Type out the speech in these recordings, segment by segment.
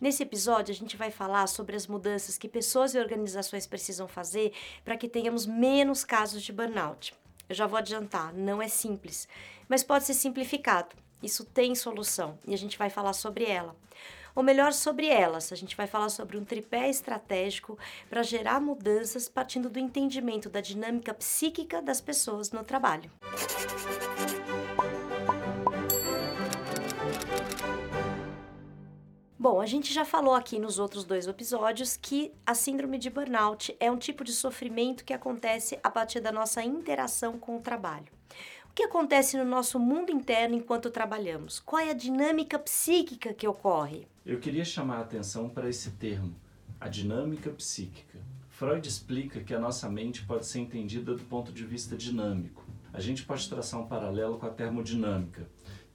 Nesse episódio, a gente vai falar sobre as mudanças que pessoas e organizações precisam fazer para que tenhamos menos casos de burnout. Eu já vou adiantar, não é simples, mas pode ser simplificado. Isso tem solução e a gente vai falar sobre ela ou melhor, sobre elas. A gente vai falar sobre um tripé estratégico para gerar mudanças partindo do entendimento da dinâmica psíquica das pessoas no trabalho. Bom, a gente já falou aqui nos outros dois episódios que a síndrome de burnout é um tipo de sofrimento que acontece a partir da nossa interação com o trabalho que acontece no nosso mundo interno enquanto trabalhamos? Qual é a dinâmica psíquica que ocorre? Eu queria chamar a atenção para esse termo, a dinâmica psíquica. Freud explica que a nossa mente pode ser entendida do ponto de vista dinâmico. A gente pode traçar um paralelo com a termodinâmica,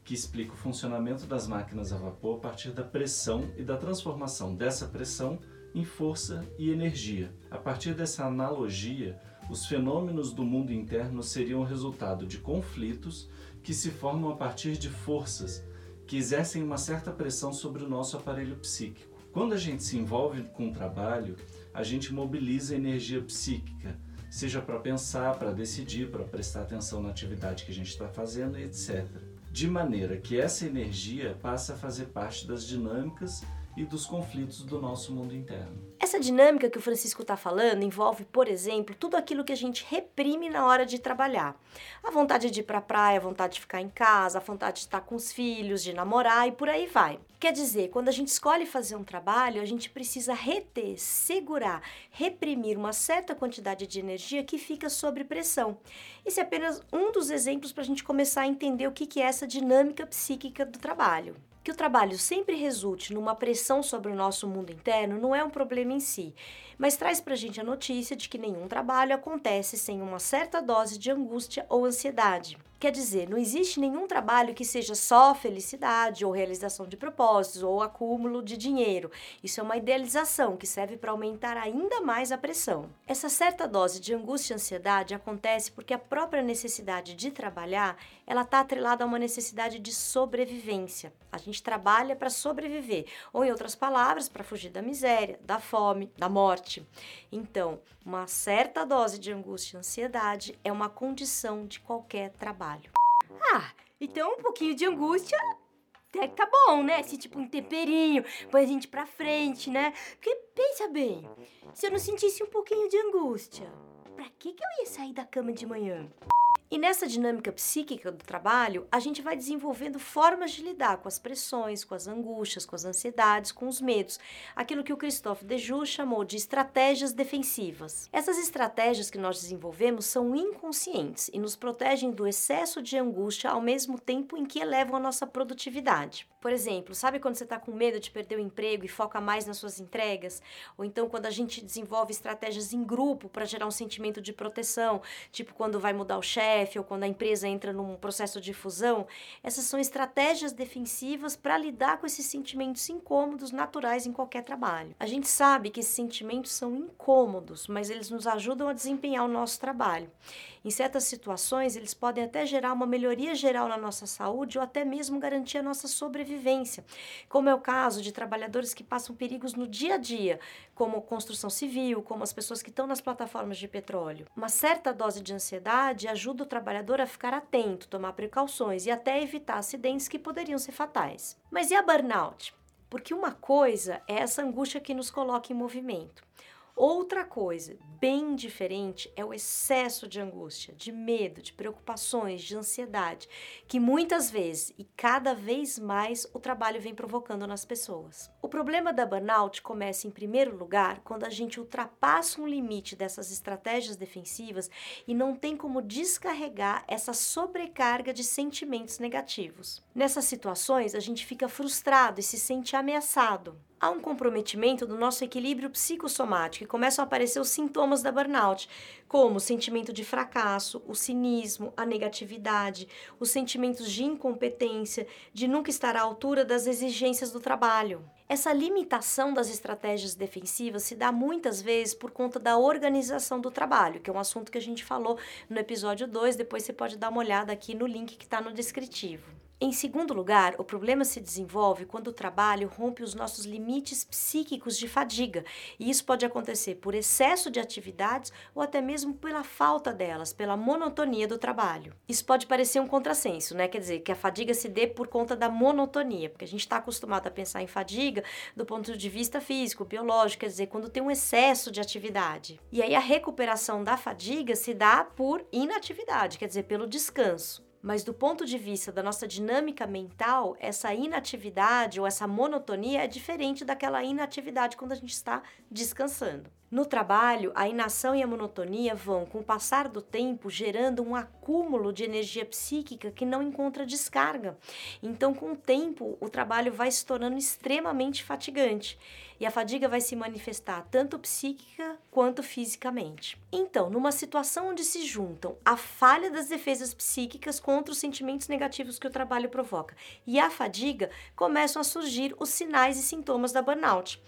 que explica o funcionamento das máquinas a vapor a partir da pressão e da transformação dessa pressão em força e energia. A partir dessa analogia, os fenômenos do mundo interno seriam resultado de conflitos que se formam a partir de forças que exercem uma certa pressão sobre o nosso aparelho psíquico. Quando a gente se envolve com o trabalho, a gente mobiliza a energia psíquica, seja para pensar, para decidir, para prestar atenção na atividade que a gente está fazendo, etc. De maneira que essa energia passa a fazer parte das dinâmicas e dos conflitos do nosso mundo interno. Essa dinâmica que o Francisco está falando envolve, por exemplo, tudo aquilo que a gente reprime na hora de trabalhar. A vontade de ir para a praia, a vontade de ficar em casa, a vontade de estar com os filhos, de namorar e por aí vai. Quer dizer, quando a gente escolhe fazer um trabalho, a gente precisa reter, segurar, reprimir uma certa quantidade de energia que fica sob pressão. Esse é apenas um dos exemplos para a gente começar a entender o que é essa dinâmica psíquica do trabalho. Que o trabalho sempre resulte numa pressão sobre o nosso mundo interno não é um problema em si, mas traz para a gente a notícia de que nenhum trabalho acontece sem uma certa dose de angústia ou ansiedade. Quer dizer, não existe nenhum trabalho que seja só felicidade ou realização de propósitos ou acúmulo de dinheiro. Isso é uma idealização que serve para aumentar ainda mais a pressão. Essa certa dose de angústia e ansiedade acontece porque a própria necessidade de trabalhar, ela está atrelada a uma necessidade de sobrevivência. A gente trabalha para sobreviver, ou em outras palavras, para fugir da miséria, da fome, da morte. Então, uma certa dose de angústia e ansiedade é uma condição de qualquer trabalho. Ah, então um pouquinho de angústia até que tá bom, né? Esse tipo um temperinho, põe a gente pra frente, né? Porque pensa bem, se eu não sentisse um pouquinho de angústia, pra que, que eu ia sair da cama de manhã? E nessa dinâmica psíquica do trabalho, a gente vai desenvolvendo formas de lidar com as pressões, com as angústias, com as ansiedades, com os medos, aquilo que o Christophe Dejoux chamou de estratégias defensivas. Essas estratégias que nós desenvolvemos são inconscientes e nos protegem do excesso de angústia ao mesmo tempo em que elevam a nossa produtividade. Por exemplo, sabe quando você está com medo de perder o emprego e foca mais nas suas entregas? Ou então quando a gente desenvolve estratégias em grupo para gerar um sentimento de proteção, tipo quando vai mudar o chefe ou quando a empresa entra num processo de fusão? Essas são estratégias defensivas para lidar com esses sentimentos incômodos naturais em qualquer trabalho. A gente sabe que esses sentimentos são incômodos, mas eles nos ajudam a desempenhar o nosso trabalho. Em certas situações, eles podem até gerar uma melhoria geral na nossa saúde ou até mesmo garantir a nossa sobrevivência, como é o caso de trabalhadores que passam perigos no dia a dia, como construção civil, como as pessoas que estão nas plataformas de petróleo. Uma certa dose de ansiedade ajuda o trabalhador a ficar atento, tomar precauções e até evitar acidentes que poderiam ser fatais. Mas e a burnout? Porque uma coisa é essa angústia que nos coloca em movimento. Outra coisa bem diferente é o excesso de angústia, de medo, de preocupações, de ansiedade, que muitas vezes e cada vez mais o trabalho vem provocando nas pessoas. O problema da burnout começa em primeiro lugar quando a gente ultrapassa um limite dessas estratégias defensivas e não tem como descarregar essa sobrecarga de sentimentos negativos. Nessas situações, a gente fica frustrado e se sente ameaçado há um comprometimento do nosso equilíbrio psicossomático e começam a aparecer os sintomas da burnout, como o sentimento de fracasso, o cinismo, a negatividade, os sentimentos de incompetência, de nunca estar à altura das exigências do trabalho. Essa limitação das estratégias defensivas se dá muitas vezes por conta da organização do trabalho, que é um assunto que a gente falou no episódio 2, depois você pode dar uma olhada aqui no link que está no descritivo. Em segundo lugar, o problema se desenvolve quando o trabalho rompe os nossos limites psíquicos de fadiga, e isso pode acontecer por excesso de atividades ou até mesmo pela falta delas, pela monotonia do trabalho. Isso pode parecer um contrassenso, né? Quer dizer, que a fadiga se dê por conta da monotonia, porque a gente está acostumado a pensar em fadiga do ponto de vista físico, biológico, quer dizer, quando tem um excesso de atividade. E aí a recuperação da fadiga se dá por inatividade, quer dizer, pelo descanso. Mas do ponto de vista da nossa dinâmica mental, essa inatividade ou essa monotonia é diferente daquela inatividade quando a gente está descansando. No trabalho, a inação e a monotonia vão, com o passar do tempo, gerando um acúmulo de energia psíquica que não encontra descarga. Então, com o tempo, o trabalho vai se tornando extremamente fatigante e a fadiga vai se manifestar tanto psíquica quanto fisicamente. Então, numa situação onde se juntam a falha das defesas psíquicas contra os sentimentos negativos que o trabalho provoca e a fadiga, começam a surgir os sinais e sintomas da burnout.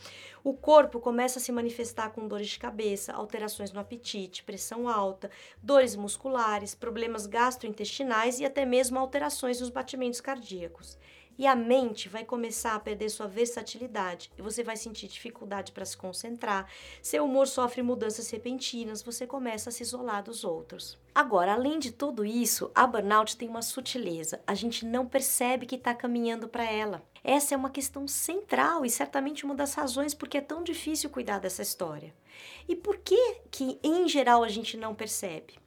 O corpo começa a se manifestar com dores de cabeça, alterações no apetite, pressão alta, dores musculares, problemas gastrointestinais e até mesmo alterações nos batimentos cardíacos. E a mente vai começar a perder sua versatilidade e você vai sentir dificuldade para se concentrar, seu humor sofre mudanças repentinas, você começa a se isolar dos outros. Agora, além de tudo isso, a burnout tem uma sutileza, a gente não percebe que está caminhando para ela. Essa é uma questão central e certamente uma das razões porque é tão difícil cuidar dessa história. E por que que em geral a gente não percebe?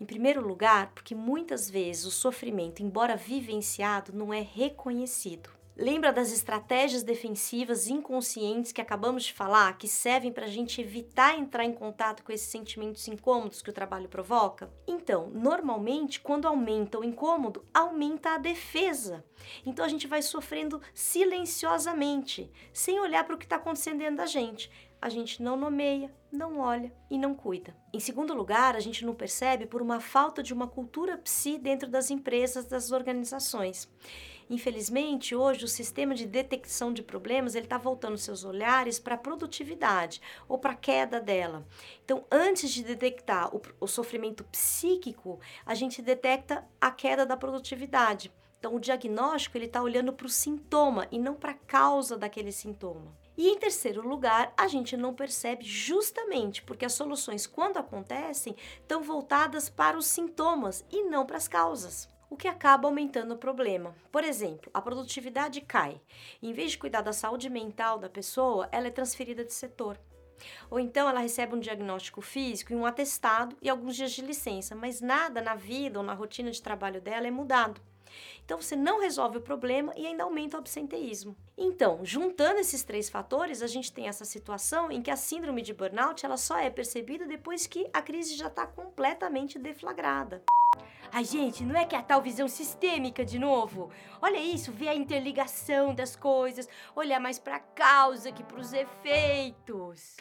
Em primeiro lugar, porque muitas vezes o sofrimento, embora vivenciado, não é reconhecido. Lembra das estratégias defensivas inconscientes que acabamos de falar, que servem para a gente evitar entrar em contato com esses sentimentos incômodos que o trabalho provoca? Então, normalmente, quando aumenta o incômodo, aumenta a defesa. Então, a gente vai sofrendo silenciosamente, sem olhar para o que está acontecendo dentro da gente. A gente não nomeia, não olha e não cuida. Em segundo lugar, a gente não percebe por uma falta de uma cultura psi dentro das empresas, das organizações. Infelizmente, hoje o sistema de detecção de problemas ele está voltando seus olhares para a produtividade ou para a queda dela. Então, antes de detectar o, o sofrimento psíquico, a gente detecta a queda da produtividade. Então, o diagnóstico ele está olhando para o sintoma e não para a causa daquele sintoma. E em terceiro lugar, a gente não percebe justamente porque as soluções, quando acontecem, estão voltadas para os sintomas e não para as causas o que acaba aumentando o problema. Por exemplo, a produtividade cai. Em vez de cuidar da saúde mental da pessoa, ela é transferida de setor. Ou então ela recebe um diagnóstico físico e um atestado e alguns dias de licença, mas nada na vida ou na rotina de trabalho dela é mudado. Então você não resolve o problema e ainda aumenta o absenteísmo. Então, juntando esses três fatores, a gente tem essa situação em que a síndrome de burnout ela só é percebida depois que a crise já está completamente deflagrada. A gente, não é que é a tal visão sistêmica de novo? Olha isso, ver a interligação das coisas, olhar mais para a causa que para os efeitos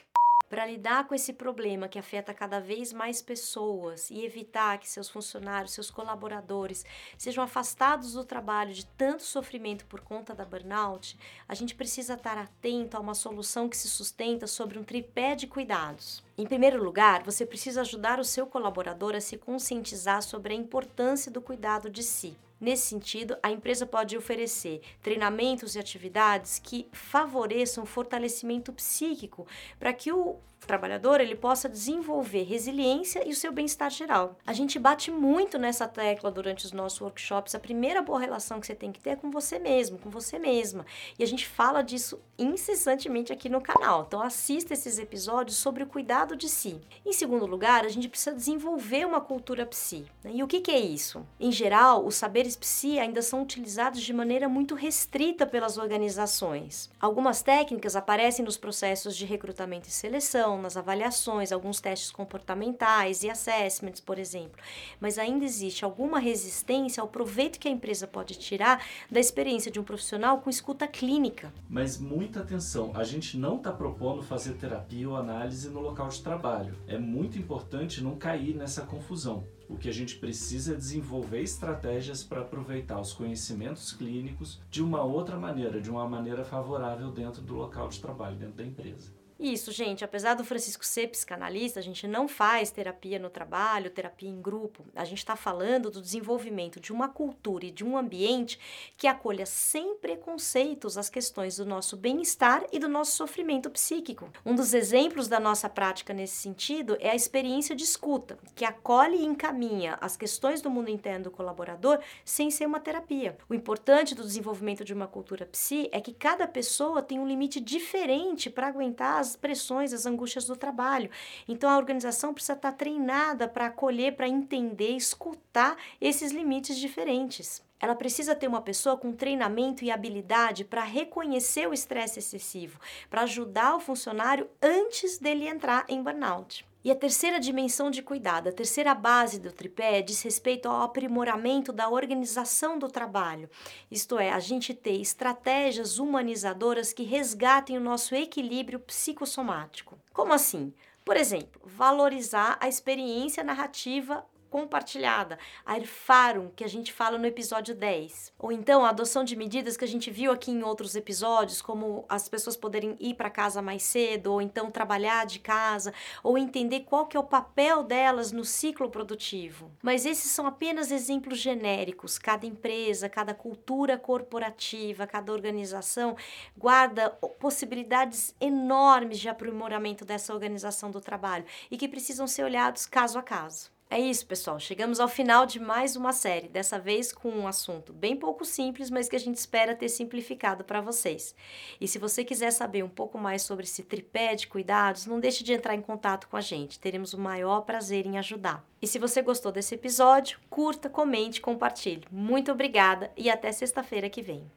para lidar com esse problema que afeta cada vez mais pessoas e evitar que seus funcionários, seus colaboradores sejam afastados do trabalho de tanto sofrimento por conta da burnout, a gente precisa estar atento a uma solução que se sustenta sobre um tripé de cuidados. Em primeiro lugar, você precisa ajudar o seu colaborador a se conscientizar sobre a importância do cuidado de si. Nesse sentido, a empresa pode oferecer treinamentos e atividades que favoreçam o fortalecimento psíquico para que o trabalhador ele possa desenvolver resiliência e o seu bem-estar geral. A gente bate muito nessa tecla durante os nossos workshops. A primeira boa relação que você tem que ter é com você mesmo, com você mesma. E a gente fala disso incessantemente aqui no canal. Então assista esses episódios sobre o cuidado de si. Em segundo lugar, a gente precisa desenvolver uma cultura psi. Né? E o que, que é isso? Em geral, os saberes psi ainda são utilizados de maneira muito restrita pelas organizações. Algumas técnicas aparecem nos processos de recrutamento e seleção nas avaliações, alguns testes comportamentais e assessments, por exemplo. Mas ainda existe alguma resistência ao proveito que a empresa pode tirar da experiência de um profissional com escuta clínica. Mas muita atenção, a gente não está propondo fazer terapia ou análise no local de trabalho. É muito importante não cair nessa confusão. O que a gente precisa é desenvolver estratégias para aproveitar os conhecimentos clínicos de uma outra maneira, de uma maneira favorável dentro do local de trabalho, dentro da empresa. Isso, gente, apesar do Francisco ser psicanalista, a gente não faz terapia no trabalho, terapia em grupo. A gente está falando do desenvolvimento de uma cultura e de um ambiente que acolha sem preconceitos as questões do nosso bem-estar e do nosso sofrimento psíquico. Um dos exemplos da nossa prática nesse sentido é a experiência de escuta, que acolhe e encaminha as questões do mundo interno do colaborador sem ser uma terapia. O importante do desenvolvimento de uma cultura psi é que cada pessoa tem um limite diferente para aguentar as pressões, as angústias do trabalho. Então a organização precisa estar treinada para acolher, para entender, escutar esses limites diferentes. Ela precisa ter uma pessoa com treinamento e habilidade para reconhecer o estresse excessivo, para ajudar o funcionário antes dele entrar em burnout. E a terceira dimensão de cuidado, a terceira base do tripé diz respeito ao aprimoramento da organização do trabalho. Isto é, a gente ter estratégias humanizadoras que resgatem o nosso equilíbrio psicossomático. Como assim? Por exemplo, valorizar a experiência narrativa compartilhada, a erfarum, que a gente fala no episódio 10. Ou então a adoção de medidas que a gente viu aqui em outros episódios, como as pessoas poderem ir para casa mais cedo, ou então trabalhar de casa, ou entender qual que é o papel delas no ciclo produtivo. Mas esses são apenas exemplos genéricos. Cada empresa, cada cultura corporativa, cada organização guarda possibilidades enormes de aprimoramento dessa organização do trabalho e que precisam ser olhados caso a caso. É isso, pessoal. Chegamos ao final de mais uma série, dessa vez com um assunto bem pouco simples, mas que a gente espera ter simplificado para vocês. E se você quiser saber um pouco mais sobre esse tripé de cuidados, não deixe de entrar em contato com a gente. Teremos o maior prazer em ajudar. E se você gostou desse episódio, curta, comente, compartilhe. Muito obrigada e até sexta-feira que vem.